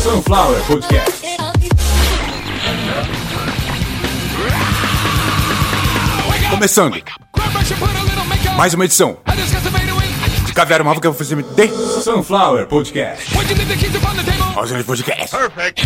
Sunflower Podcast. Começando. Mais uma edição de Caviar Móvel que eu vou fazer de Sunflower Podcast. Mais um podcast. Perfect.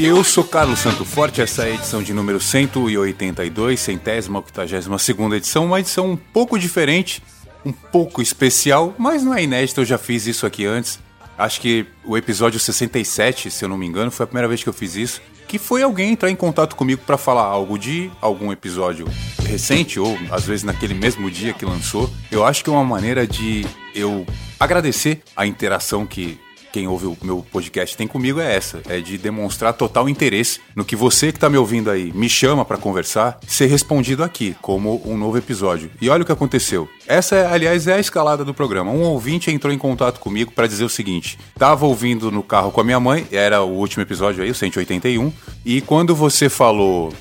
E eu sou Carlos Santo Forte, essa é a edição de número 182, centésima, octagésima segunda edição, uma edição um pouco diferente, um pouco especial, mas não é inédito, eu já fiz isso aqui antes. Acho que o episódio 67, se eu não me engano, foi a primeira vez que eu fiz isso, que foi alguém entrar em contato comigo para falar algo de algum episódio recente ou às vezes naquele mesmo dia que lançou. Eu acho que é uma maneira de eu agradecer a interação que quem ouve o meu podcast tem comigo é essa, é de demonstrar total interesse no que você que está me ouvindo aí me chama para conversar, ser respondido aqui como um novo episódio. E olha o que aconteceu. Essa, aliás, é a escalada do programa. Um ouvinte entrou em contato comigo para dizer o seguinte: tava ouvindo no carro com a minha mãe, era o último episódio aí, o 181, e quando você falou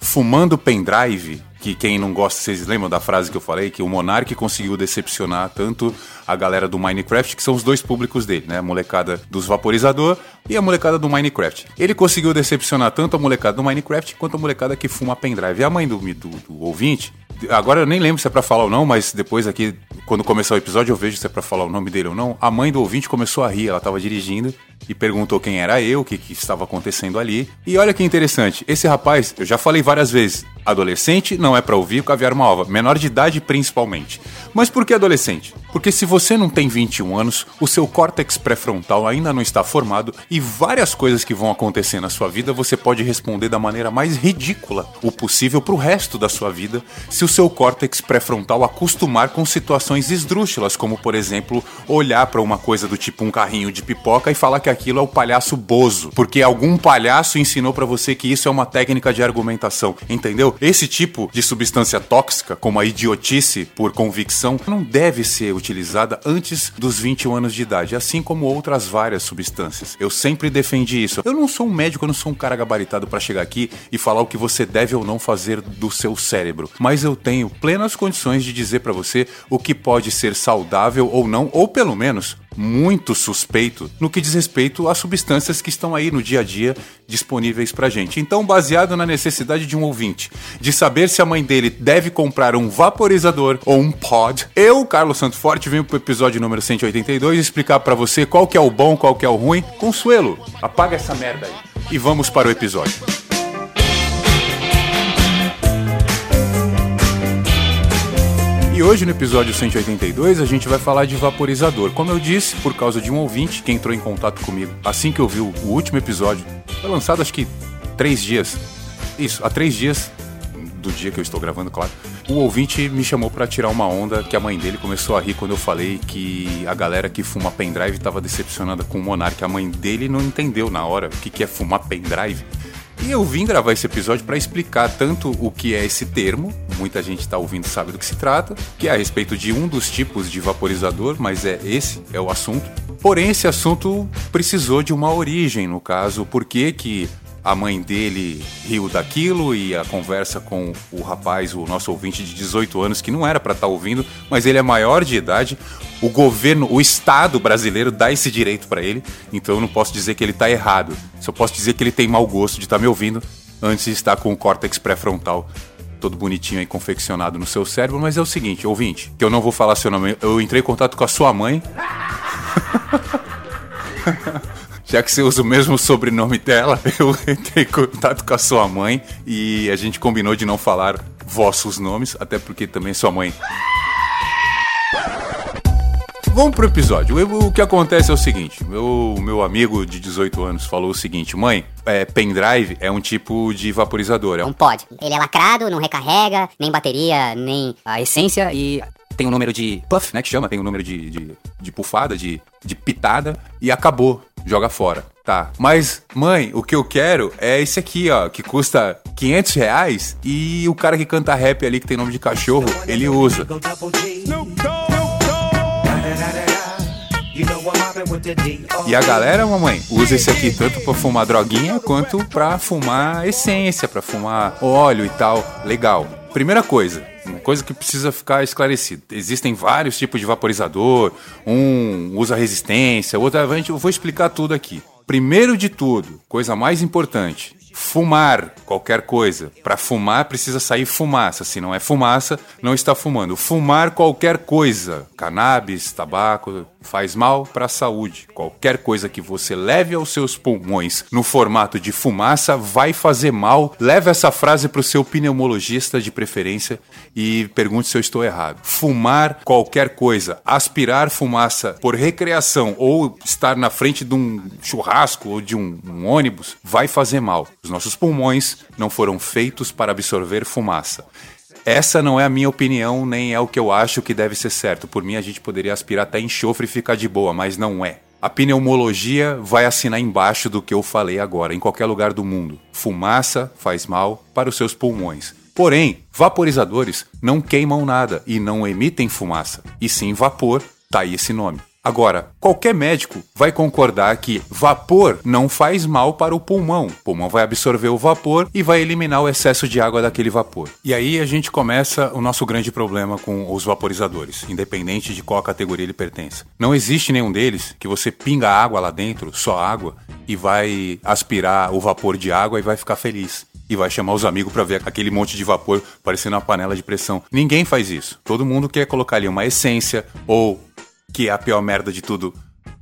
fumando pendrive, que quem não gosta, vocês lembram da frase que eu falei? Que o Monark conseguiu decepcionar tanto a galera do Minecraft, que são os dois públicos dele, né? A molecada dos vaporizador e a molecada do Minecraft. Ele conseguiu decepcionar tanto a molecada do Minecraft quanto a molecada que fuma pendrive. E a mãe do, do, do ouvinte, agora eu nem lembro se é pra falar ou não, mas depois aqui, quando começar o episódio, eu vejo se é pra falar o nome dele ou não. A mãe do ouvinte começou a rir, ela tava dirigindo e perguntou quem era eu, o que, que estava acontecendo ali. E olha que interessante, esse rapaz, eu já falei várias vezes, adolescente não é para ouvir o Caviar uma Ova, menor de idade principalmente. Mas por que adolescente? Porque se você não tem 21 anos, o seu córtex pré-frontal ainda não está formado e várias coisas que vão acontecer na sua vida você pode responder da maneira mais ridícula o possível pro resto da sua vida se o seu córtex pré-frontal acostumar com situações esdrúxulas, como por exemplo, olhar para uma coisa do tipo um carrinho de pipoca e falar que aquilo é o palhaço Bozo, porque algum palhaço ensinou para você que isso é uma técnica de argumentação, entendeu? Esse tipo de substância tóxica, como a idiotice por convicção, não deve ser utilizada antes dos 21 anos de idade, assim como outras várias substâncias. Eu sempre defendi isso. Eu não sou um médico, eu não sou um cara gabaritado para chegar aqui e falar o que você deve ou não fazer do seu cérebro, mas eu tenho plenas condições de dizer para você o que pode ser saudável ou não, ou pelo menos muito suspeito no que diz respeito às substâncias que estão aí no dia a dia disponíveis pra gente. Então, baseado na necessidade de um ouvinte de saber se a mãe dele deve comprar um vaporizador ou um pod, eu, Carlos Santo Forte, venho pro episódio número 182 explicar para você qual que é o bom, qual que é o ruim. Consuelo, apaga essa merda aí. E vamos para o episódio. E hoje no episódio 182 a gente vai falar de vaporizador. Como eu disse, por causa de um ouvinte que entrou em contato comigo assim que eu vi o último episódio, foi lançado acho que três dias. Isso, há três dias do dia que eu estou gravando, claro. O ouvinte me chamou para tirar uma onda que a mãe dele começou a rir quando eu falei que a galera que fuma pendrive estava decepcionada com o Monark. A mãe dele não entendeu na hora o que, que é fumar pendrive. E eu vim gravar esse episódio para explicar tanto o que é esse termo, muita gente está ouvindo sabe do que se trata, que é a respeito de um dos tipos de vaporizador, mas é esse é o assunto. Porém, esse assunto precisou de uma origem, no caso, por que que a mãe dele riu daquilo e a conversa com o rapaz, o nosso ouvinte de 18 anos, que não era para estar tá ouvindo, mas ele é maior de idade. O governo, o Estado brasileiro dá esse direito para ele, então eu não posso dizer que ele está errado. Só posso dizer que ele tem mau gosto de estar tá me ouvindo antes de estar com o córtex pré-frontal todo bonitinho aí confeccionado no seu cérebro, mas é o seguinte, ouvinte, que eu não vou falar seu nome, eu entrei em contato com a sua mãe. já que você usa o mesmo sobrenome dela, eu entrei em contato com a sua mãe e a gente combinou de não falar vossos nomes, até porque também sua mãe. Vamos pro episódio. O que acontece é o seguinte: meu, meu amigo de 18 anos falou o seguinte, mãe, é, pendrive é um tipo de vaporizador. É um pod. Ele é lacrado, não recarrega, nem bateria, nem a essência e tem um número de puff, né, que chama, tem um número de, de, de pufada, de, de pitada, e acabou joga fora. Tá. Mas, mãe, o que eu quero é esse aqui, ó, que custa 500 reais e o cara que canta rap ali, que tem nome de cachorro, ele usa. E a galera, mamãe, usa esse aqui tanto para fumar droguinha quanto para fumar essência, para fumar óleo e tal. Legal. Primeira coisa, coisa que precisa ficar esclarecida. Existem vários tipos de vaporizador, um usa resistência, outro. Eu vou explicar tudo aqui. Primeiro de tudo, coisa mais importante, Fumar qualquer coisa. Para fumar precisa sair fumaça. Se não é fumaça, não está fumando. Fumar qualquer coisa, cannabis, tabaco, faz mal para a saúde. Qualquer coisa que você leve aos seus pulmões no formato de fumaça vai fazer mal. Leve essa frase para o seu pneumologista de preferência e pergunte se eu estou errado. Fumar qualquer coisa, aspirar fumaça por recreação ou estar na frente de um churrasco ou de um, um ônibus vai fazer mal. Os nossos pulmões não foram feitos para absorver fumaça. Essa não é a minha opinião, nem é o que eu acho que deve ser certo. Por mim, a gente poderia aspirar até enxofre e ficar de boa, mas não é. A pneumologia vai assinar embaixo do que eu falei agora, em qualquer lugar do mundo. Fumaça faz mal para os seus pulmões. Porém, vaporizadores não queimam nada e não emitem fumaça, e sim vapor, tá aí esse nome. Agora, qualquer médico vai concordar que vapor não faz mal para o pulmão. O pulmão vai absorver o vapor e vai eliminar o excesso de água daquele vapor. E aí a gente começa o nosso grande problema com os vaporizadores, independente de qual categoria ele pertence. Não existe nenhum deles que você pinga água lá dentro, só água, e vai aspirar o vapor de água e vai ficar feliz e vai chamar os amigos para ver aquele monte de vapor parecendo uma panela de pressão. Ninguém faz isso. Todo mundo quer colocar ali uma essência ou que é a pior merda de tudo,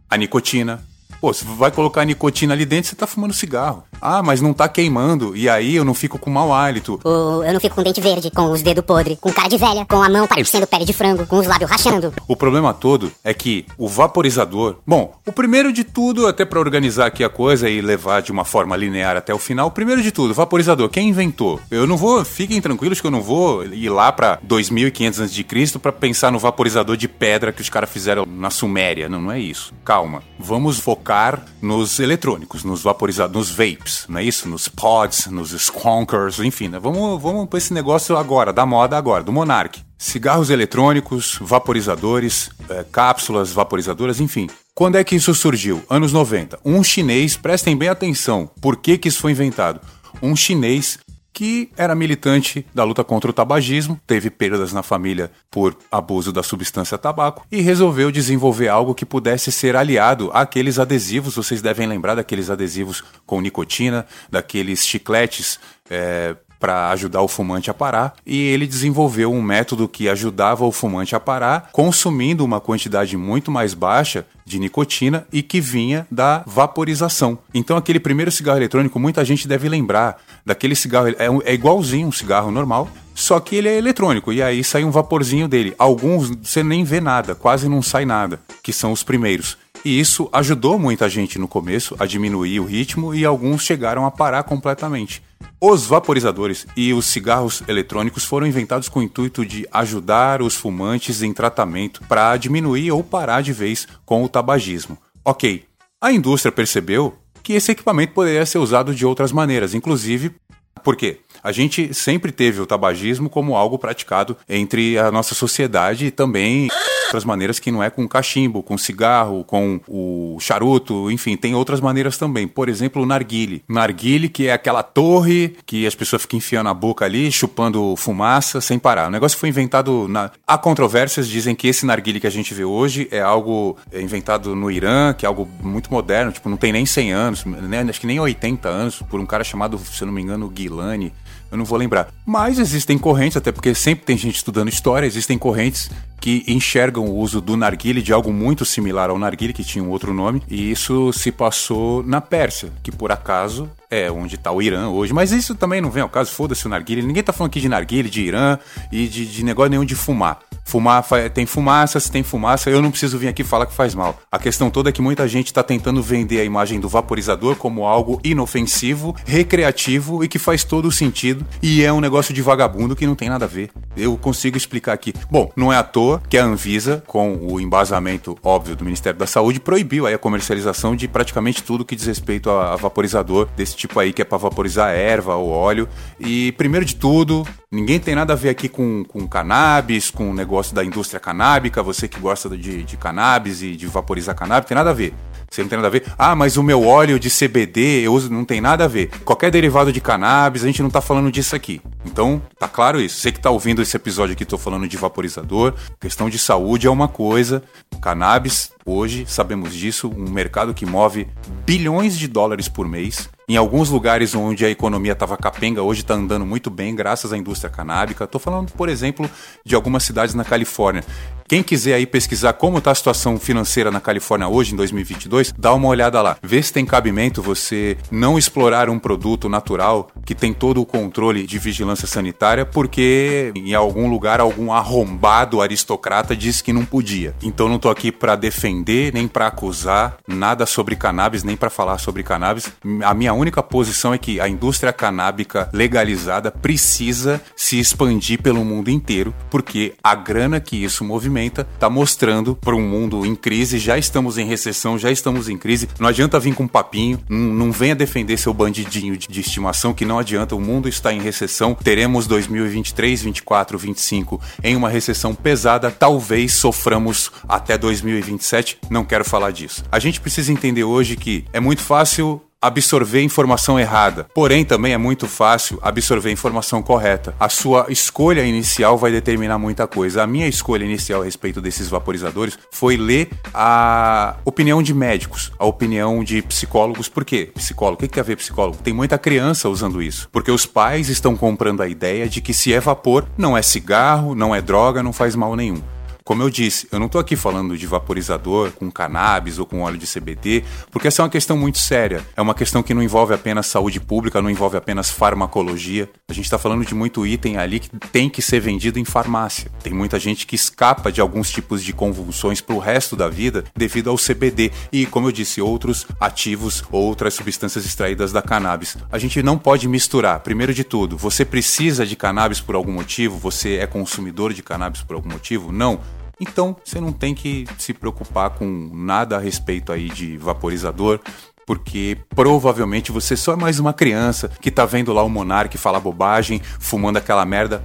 a nicotina. Pô, se vai colocar nicotina ali dentro, você tá fumando cigarro. Ah, mas não tá queimando. E aí eu não fico com mau hálito. O, eu não fico com dente verde, com os dedos podres, com cara de velha, com a mão parecendo pele de frango, com os lábios rachando. O problema todo é que o vaporizador. Bom, o primeiro de tudo, até para organizar aqui a coisa e levar de uma forma linear até o final, o primeiro de tudo, vaporizador, quem inventou? Eu não vou, fiquem tranquilos que eu não vou ir lá pra 2500 a.C. para pensar no vaporizador de pedra que os caras fizeram na Suméria. Não, não é isso. Calma. Vamos focar nos eletrônicos, nos vaporizadores, nos vapes não é isso? Nos pods, nos skonkers, enfim, né? Vamos, vamos para esse negócio agora, da moda agora, do Monarch. Cigarros eletrônicos, vaporizadores, é, cápsulas vaporizadoras, enfim. Quando é que isso surgiu? Anos 90. Um chinês, prestem bem atenção, por que, que isso foi inventado? Um chinês que era militante da luta contra o tabagismo, teve perdas na família por abuso da substância tabaco e resolveu desenvolver algo que pudesse ser aliado àqueles adesivos. Vocês devem lembrar daqueles adesivos com nicotina, daqueles chicletes é, para ajudar o fumante a parar, e ele desenvolveu um método que ajudava o fumante a parar, consumindo uma quantidade muito mais baixa de nicotina e que vinha da vaporização. Então, aquele primeiro cigarro eletrônico, muita gente deve lembrar daquele cigarro, é, é igualzinho um cigarro normal, só que ele é eletrônico e aí sai um vaporzinho dele. Alguns você nem vê nada, quase não sai nada, que são os primeiros. E isso ajudou muita gente no começo a diminuir o ritmo e alguns chegaram a parar completamente. Os vaporizadores e os cigarros eletrônicos foram inventados com o intuito de ajudar os fumantes em tratamento para diminuir ou parar de vez com o tabagismo. Ok, a indústria percebeu que esse equipamento poderia ser usado de outras maneiras, inclusive porque a gente sempre teve o tabagismo como algo praticado entre a nossa sociedade e também outras maneiras que não é com cachimbo, com cigarro, com o charuto, enfim, tem outras maneiras também. Por exemplo, o narguile. Narguile, que é aquela torre que as pessoas ficam enfiando a boca ali, chupando fumaça sem parar. O negócio foi inventado na... Há controvérsias, dizem que esse narguile que a gente vê hoje é algo inventado no Irã, que é algo muito moderno, tipo, não tem nem 100 anos, né? acho que nem 80 anos, por um cara chamado, se eu não me engano, Guilani eu não vou lembrar. Mas existem correntes, até porque sempre tem gente estudando história, existem correntes que enxergam o uso do narguile de algo muito similar ao narguile, que tinha um outro nome, e isso se passou na Pérsia, que por acaso é onde está o Irã hoje. Mas isso também não vem ao caso, foda-se o narguile. Ninguém tá falando aqui de narguile, de Irã e de, de negócio nenhum de fumar. Fumar tem fumaça, se tem fumaça, eu não preciso vir aqui falar que faz mal. A questão toda é que muita gente está tentando vender a imagem do vaporizador como algo inofensivo, recreativo e que faz todo o sentido e é um negócio de vagabundo que não tem nada a ver. Eu consigo explicar aqui. Bom, não é à toa que a Anvisa, com o embasamento óbvio do Ministério da Saúde, proibiu aí a comercialização de praticamente tudo que diz respeito a, vaporizador desse tipo aí que é para vaporizar erva ou óleo. E primeiro de tudo, ninguém tem nada a ver aqui com, com cannabis, com o negócio da indústria canábica, você que gosta de, de cannabis e de vaporizar cannabis, tem nada a ver. Você não tem nada a ver. Ah, mas o meu óleo de CBD eu uso, não tem nada a ver. Qualquer derivado de cannabis, a gente não tá falando disso aqui. Então, tá claro isso. Você que tá ouvindo esse episódio aqui, tô falando de vaporizador. Questão de saúde é uma coisa. Cannabis, hoje, sabemos disso, um mercado que move bilhões de dólares por mês. Em alguns lugares onde a economia estava capenga, hoje está andando muito bem, graças à indústria canábica. Estou falando, por exemplo, de algumas cidades na Califórnia. Quem quiser aí pesquisar como está a situação financeira na Califórnia hoje, em 2022, dá uma olhada lá. Vê se tem cabimento você não explorar um produto natural que tem todo o controle de vigilância sanitária, porque em algum lugar algum arrombado aristocrata disse que não podia. Então não estou aqui para defender nem para acusar nada sobre cannabis, nem para falar sobre cannabis. A minha única posição é que a indústria canábica legalizada precisa se expandir pelo mundo inteiro, porque a grana que isso movimenta movimenta, está mostrando para um mundo em crise, já estamos em recessão, já estamos em crise. Não adianta vir com um papinho, não, não venha defender seu bandidinho de, de estimação, que não adianta, o mundo está em recessão. Teremos 2023, 24, 25 em uma recessão pesada, talvez soframos até 2027, não quero falar disso. A gente precisa entender hoje que é muito fácil absorver informação errada. Porém, também é muito fácil absorver informação correta. A sua escolha inicial vai determinar muita coisa. A minha escolha inicial a respeito desses vaporizadores foi ler a opinião de médicos, a opinião de psicólogos. Por quê? Psicólogo. O que tem a ver psicólogo? Tem muita criança usando isso. Porque os pais estão comprando a ideia de que se é vapor, não é cigarro, não é droga, não faz mal nenhum. Como eu disse, eu não estou aqui falando de vaporizador com cannabis ou com óleo de CBD, porque essa é uma questão muito séria. É uma questão que não envolve apenas saúde pública, não envolve apenas farmacologia. A gente está falando de muito item ali que tem que ser vendido em farmácia. Tem muita gente que escapa de alguns tipos de convulsões para o resto da vida devido ao CBD e, como eu disse, outros ativos, outras substâncias extraídas da cannabis. A gente não pode misturar. Primeiro de tudo, você precisa de cannabis por algum motivo? Você é consumidor de cannabis por algum motivo? Não. Então, você não tem que se preocupar com nada a respeito aí de vaporizador, porque provavelmente você só é mais uma criança que tá vendo lá o Monark falar bobagem, fumando aquela merda.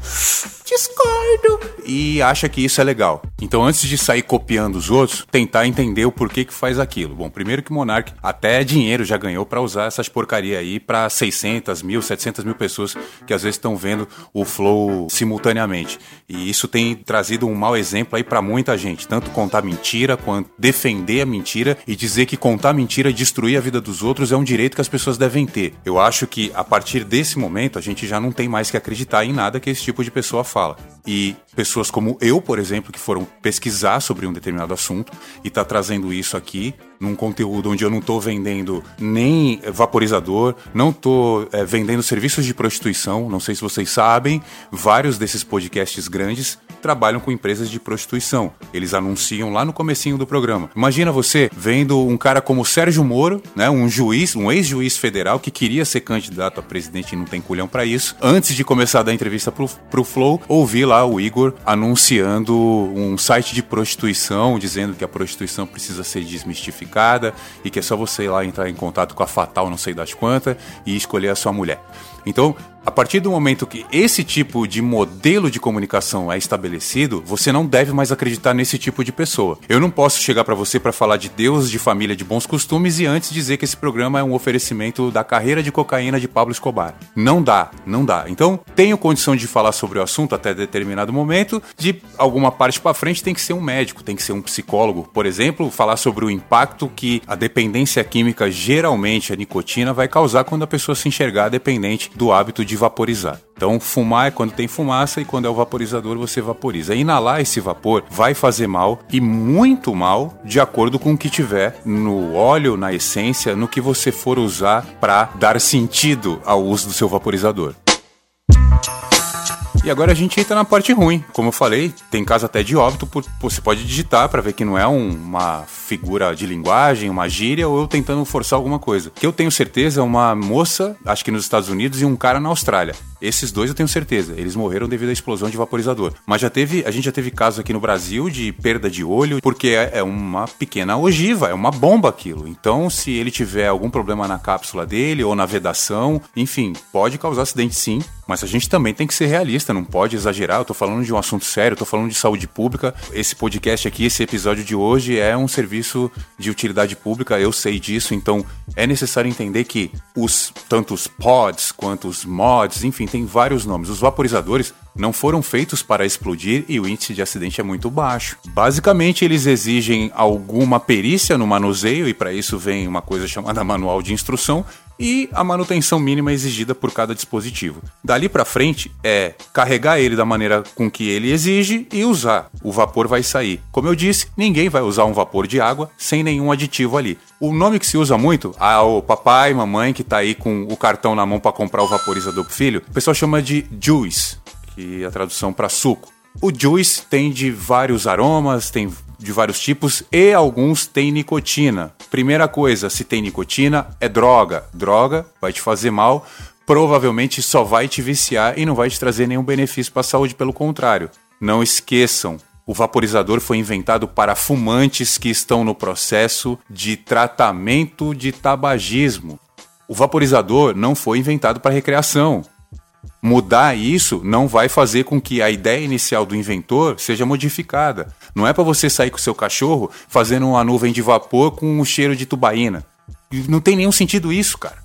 Discordo! E acha que isso é legal. Então, antes de sair copiando os outros, tentar entender o porquê que faz aquilo. Bom, primeiro que o Monark até dinheiro já ganhou para usar essas porcaria aí para 600 mil, 700 mil pessoas que às vezes estão vendo o Flow simultaneamente. E isso tem trazido um mau exemplo aí para muita gente. Tanto contar mentira, quanto defender a mentira e dizer que contar mentira, destruir a vida dos outros é um direito que as pessoas devem ter. Eu acho que a partir desse momento a gente já não tem mais que acreditar em nada que esse tipo de pessoa fala. E pessoas como eu, por exemplo, que foram pesquisar sobre um determinado assunto e tá trazendo isso aqui num conteúdo onde eu não estou vendendo nem vaporizador, não estou é, vendendo serviços de prostituição. Não sei se vocês sabem, vários desses podcasts grandes trabalham com empresas de prostituição. Eles anunciam lá no comecinho do programa. Imagina você vendo um cara como Sérgio Moro, né, um juiz, um ex-juiz federal que queria ser candidato a presidente e não tem culhão para isso. Antes de começar a dar entrevista pro, pro Flow, ouvir lá o Igor anunciando um site de prostituição, dizendo que a prostituição precisa ser desmistificada e que é só você ir lá entrar em contato com a Fatal, não sei das quantas, e escolher a sua mulher. Então, a partir do momento que esse tipo de modelo de comunicação é estabelecido, você não deve mais acreditar nesse tipo de pessoa. Eu não posso chegar para você para falar de Deus, de família, de bons costumes e antes dizer que esse programa é um oferecimento da carreira de cocaína de Pablo Escobar. Não dá, não dá. Então, tenho condição de falar sobre o assunto até determinado momento, de alguma parte para frente tem que ser um médico, tem que ser um psicólogo, por exemplo, falar sobre o impacto que a dependência química, geralmente a nicotina, vai causar quando a pessoa se enxergar dependente do hábito de vaporizar. Então, fumar é quando tem fumaça e quando é o vaporizador você vaporiza. Inalar esse vapor vai fazer mal e muito mal de acordo com o que tiver no óleo, na essência, no que você for usar para dar sentido ao uso do seu vaporizador. E agora a gente entra na parte ruim. Como eu falei, tem caso até de óbito, por, você pode digitar para ver que não é um, uma figura de linguagem, uma gíria, ou eu tentando forçar alguma coisa. Que eu tenho certeza é uma moça, acho que nos Estados Unidos, e um cara na Austrália. Esses dois eu tenho certeza, eles morreram devido à explosão de vaporizador. Mas já teve, a gente já teve casos aqui no Brasil de perda de olho, porque é, é uma pequena ogiva, é uma bomba aquilo. Então, se ele tiver algum problema na cápsula dele ou na vedação, enfim, pode causar acidente sim. Mas a gente também tem que ser realista, não pode exagerar. Eu tô falando de um assunto sério, eu tô falando de saúde pública. Esse podcast aqui, esse episódio de hoje é um serviço de utilidade pública, eu sei disso, então é necessário entender que os tanto os pods quanto os mods, enfim, tem vários nomes. Os vaporizadores não foram feitos para explodir e o índice de acidente é muito baixo. Basicamente, eles exigem alguma perícia no manuseio e para isso vem uma coisa chamada manual de instrução e a manutenção mínima exigida por cada dispositivo. Dali para frente é carregar ele da maneira com que ele exige e usar. O vapor vai sair. Como eu disse, ninguém vai usar um vapor de água sem nenhum aditivo ali. O nome que se usa muito, ah, o papai, mamãe que tá aí com o cartão na mão para comprar o vaporizador pro filho, o pessoal chama de juice, que é a tradução para suco. O juice tem de vários aromas, tem de vários tipos e alguns têm nicotina. Primeira coisa, se tem nicotina, é droga. Droga vai te fazer mal, provavelmente só vai te viciar e não vai te trazer nenhum benefício para a saúde, pelo contrário. Não esqueçam, o vaporizador foi inventado para fumantes que estão no processo de tratamento de tabagismo. O vaporizador não foi inventado para recreação. Mudar isso não vai fazer com que a ideia inicial do inventor seja modificada. Não é para você sair com o seu cachorro fazendo uma nuvem de vapor com um cheiro de tubaína. Não tem nenhum sentido isso, cara.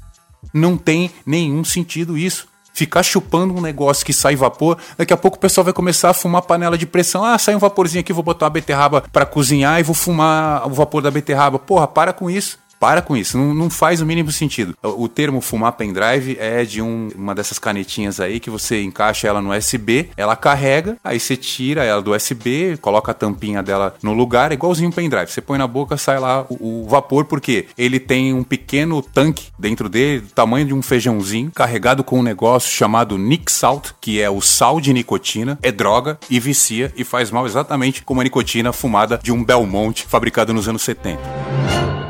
Não tem nenhum sentido isso. Ficar chupando um negócio que sai vapor, daqui a pouco o pessoal vai começar a fumar panela de pressão. Ah, sai um vaporzinho aqui, vou botar uma beterraba para cozinhar e vou fumar o vapor da beterraba. Porra, para com isso. Para com isso, não, não faz o mínimo sentido. O, o termo fumar pendrive é de um, uma dessas canetinhas aí que você encaixa ela no USB, ela carrega, aí você tira ela do USB, coloca a tampinha dela no lugar, igualzinho um pendrive. Você põe na boca, sai lá o, o vapor, porque ele tem um pequeno tanque dentro dele, do tamanho de um feijãozinho, carregado com um negócio chamado Nick Salt, que é o sal de nicotina, é droga e vicia e faz mal exatamente como a nicotina fumada de um Belmont fabricado nos anos 70.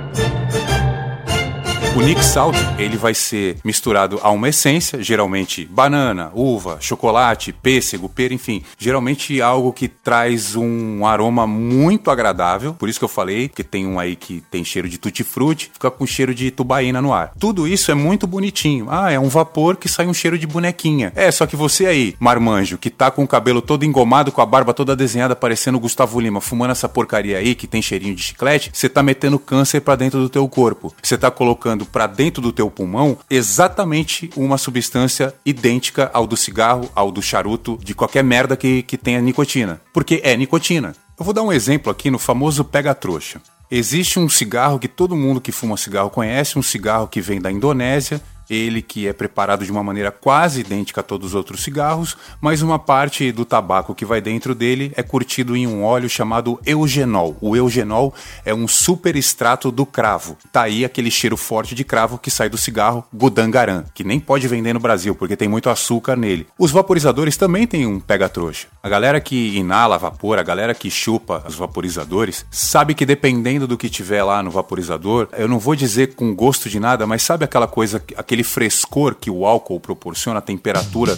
O Nick Salt, ele vai ser misturado a uma essência, geralmente banana, uva, chocolate, pêssego, pera, enfim, geralmente algo que traz um aroma muito agradável, por isso que eu falei que tem um aí que tem cheiro de tutti-frutti, fica com cheiro de tubaína no ar. Tudo isso é muito bonitinho. Ah, é um vapor que sai um cheiro de bonequinha. É, só que você aí, marmanjo, que tá com o cabelo todo engomado, com a barba toda desenhada, parecendo Gustavo Lima, fumando essa porcaria aí que tem cheirinho de chiclete, você tá metendo câncer para dentro do teu corpo. Você tá colocando para dentro do teu pulmão exatamente uma substância idêntica ao do cigarro, ao do charuto, de qualquer merda que, que tenha nicotina. Porque é nicotina. Eu vou dar um exemplo aqui no famoso pega-trouxa. Existe um cigarro que todo mundo que fuma cigarro conhece, um cigarro que vem da Indonésia, ele que é preparado de uma maneira quase idêntica a todos os outros cigarros, mas uma parte do tabaco que vai dentro dele é curtido em um óleo chamado eugenol. O eugenol é um super extrato do cravo. Tá aí aquele cheiro forte de cravo que sai do cigarro Gudangaran, que nem pode vender no Brasil porque tem muito açúcar nele. Os vaporizadores também têm um pega-trouxa. A galera que inala vapor, a galera que chupa os vaporizadores, sabe que dependendo do que tiver lá no vaporizador, eu não vou dizer com gosto de nada, mas sabe aquela coisa, aquele aquele frescor que o álcool proporciona, a temperatura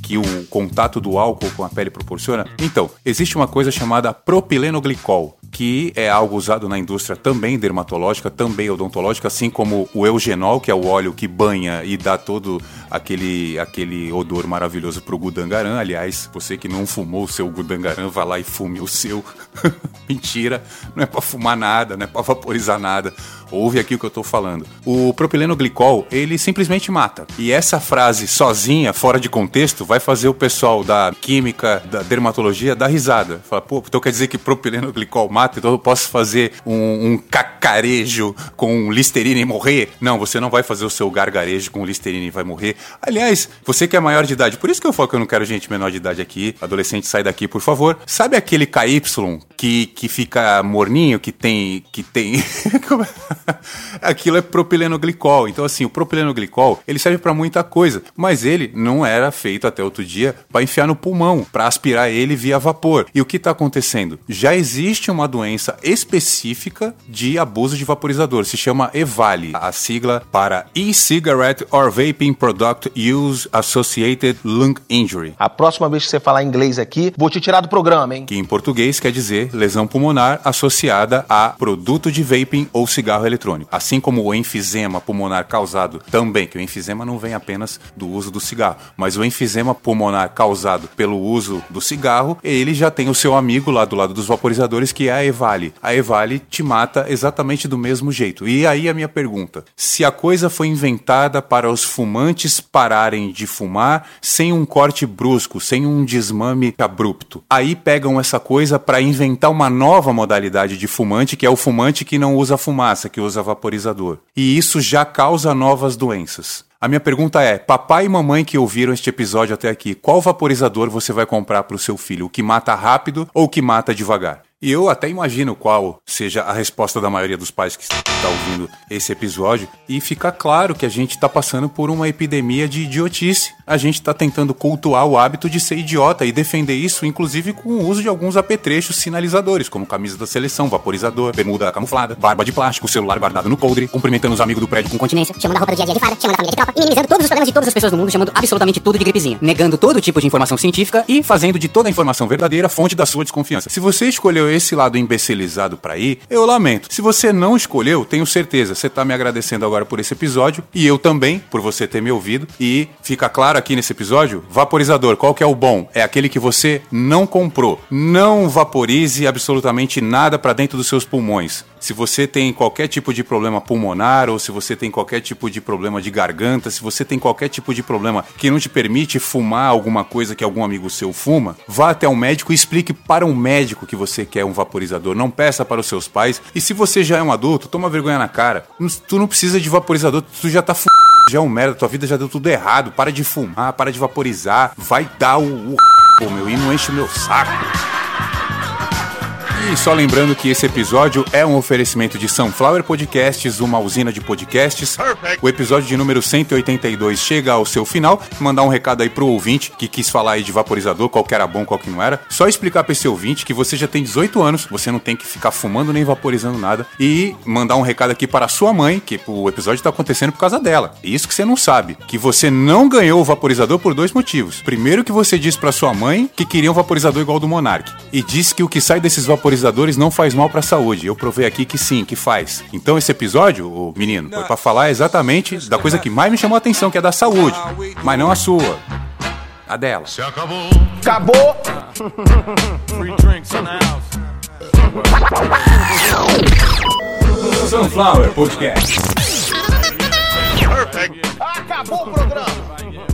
que o contato do álcool com a pele proporciona? Então, existe uma coisa chamada propilenoglicol, que é algo usado na indústria também dermatológica, também odontológica, assim como o eugenol, que é o óleo que banha e dá todo aquele, aquele odor maravilhoso pro gudangaran. Aliás, você que não fumou o seu gudangaran, vá lá e fume o seu. Mentira, não é para fumar nada, não é para vaporizar nada. Ouve aqui o que eu tô falando. O propileno glicol, ele simplesmente mata. E essa frase sozinha, fora de contexto, vai fazer o pessoal da química, da dermatologia dar risada. Fala, pô, então quer dizer que propileno glicol mata, então eu posso fazer um, um cacarejo com listerina e morrer? Não, você não vai fazer o seu gargarejo com listerina e vai morrer. Aliás, você que é maior de idade, por isso que eu falo que eu não quero gente menor de idade aqui, adolescente sai daqui, por favor. Sabe aquele KY que, que fica morninho, que tem. que tem. Aquilo é propilenoglicol. Então, assim, o propilenoglicol ele serve para muita coisa, mas ele não era feito até outro dia para enfiar no pulmão, para aspirar ele via vapor. E o que está acontecendo? Já existe uma doença específica de abuso de vaporizador, se chama EVALI, a sigla para E-Cigarette or Vaping Product Use Associated Lung Injury. A próxima vez que você falar inglês aqui, vou te tirar do programa, hein? Que em português quer dizer lesão pulmonar associada a produto de vaping ou cigarro eletrônico. Assim como o enfisema pulmonar causado também, que o enfisema não vem apenas do uso do cigarro, mas o enfisema pulmonar causado pelo uso do cigarro, ele já tem o seu amigo lá do lado dos vaporizadores que é a Evali. A Evali te mata exatamente do mesmo jeito. E aí a minha pergunta: se a coisa foi inventada para os fumantes pararem de fumar sem um corte brusco, sem um desmame abrupto, aí pegam essa coisa para inventar uma nova modalidade de fumante, que é o fumante que não usa fumaça, que usa vaporizador. E isso já causa novas doenças. A minha pergunta é: papai e mamãe que ouviram este episódio até aqui, qual vaporizador você vai comprar para o seu filho? O que mata rápido ou o que mata devagar? E eu até imagino qual seja a resposta da maioria dos pais que está ouvindo esse episódio. E fica claro que a gente está passando por uma epidemia de idiotice. A gente está tentando cultuar o hábito de ser idiota e defender isso, inclusive com o uso de alguns apetrechos sinalizadores, como camisa da seleção, vaporizador, bermuda camuflada, barba de plástico, celular guardado no coldre, cumprimentando os amigos do prédio com continência, chamando a roupa do dia a dia de fada, chamando a família de tropa minimizando todos os problemas de todas as pessoas do mundo, chamando absolutamente tudo de gripezinha, negando todo tipo de informação científica e fazendo de toda a informação verdadeira fonte da sua desconfiança. Se você escolheu esse lado imbecilizado para ir, eu lamento. Se você não escolheu, tenho certeza, você tá me agradecendo agora por esse episódio e eu também por você ter me ouvido. E fica claro aqui nesse episódio, vaporizador, qual que é o bom? É aquele que você não comprou. Não vaporize absolutamente nada para dentro dos seus pulmões. Se você tem qualquer tipo de problema pulmonar ou se você tem qualquer tipo de problema de garganta, se você tem qualquer tipo de problema que não te permite fumar alguma coisa que algum amigo seu fuma, vá até um médico e explique para um médico que você quer um vaporizador. Não peça para os seus pais. E se você já é um adulto, toma vergonha na cara. Tu não precisa de vaporizador, tu já tá f... já é um merda, tua vida já deu tudo errado. Para de fumar, para de vaporizar, vai dar o, o... meu e não enche o meu saco. E só lembrando que esse episódio é um oferecimento de Sunflower Podcasts, uma usina de podcasts. O episódio de número 182 chega ao seu final. Mandar um recado aí pro ouvinte que quis falar aí de vaporizador, qual que era bom, qual que não era. Só explicar pra esse ouvinte que você já tem 18 anos, você não tem que ficar fumando nem vaporizando nada. E mandar um recado aqui para a sua mãe, que o episódio tá acontecendo por causa dela. Isso que você não sabe, que você não ganhou o vaporizador por dois motivos. Primeiro que você disse para sua mãe que queria um vaporizador igual ao do Monark. E disse que o que sai desses vaporizadores vaporizadores não faz mal para a saúde. Eu provei aqui que sim, que faz. Então esse episódio, o menino, foi para falar exatamente da coisa que mais me chamou a atenção, que é da saúde, mas não a sua. A dela. acabou. Acabou. Free drinks in the house. Sunflower Podcast. Acabou o programa.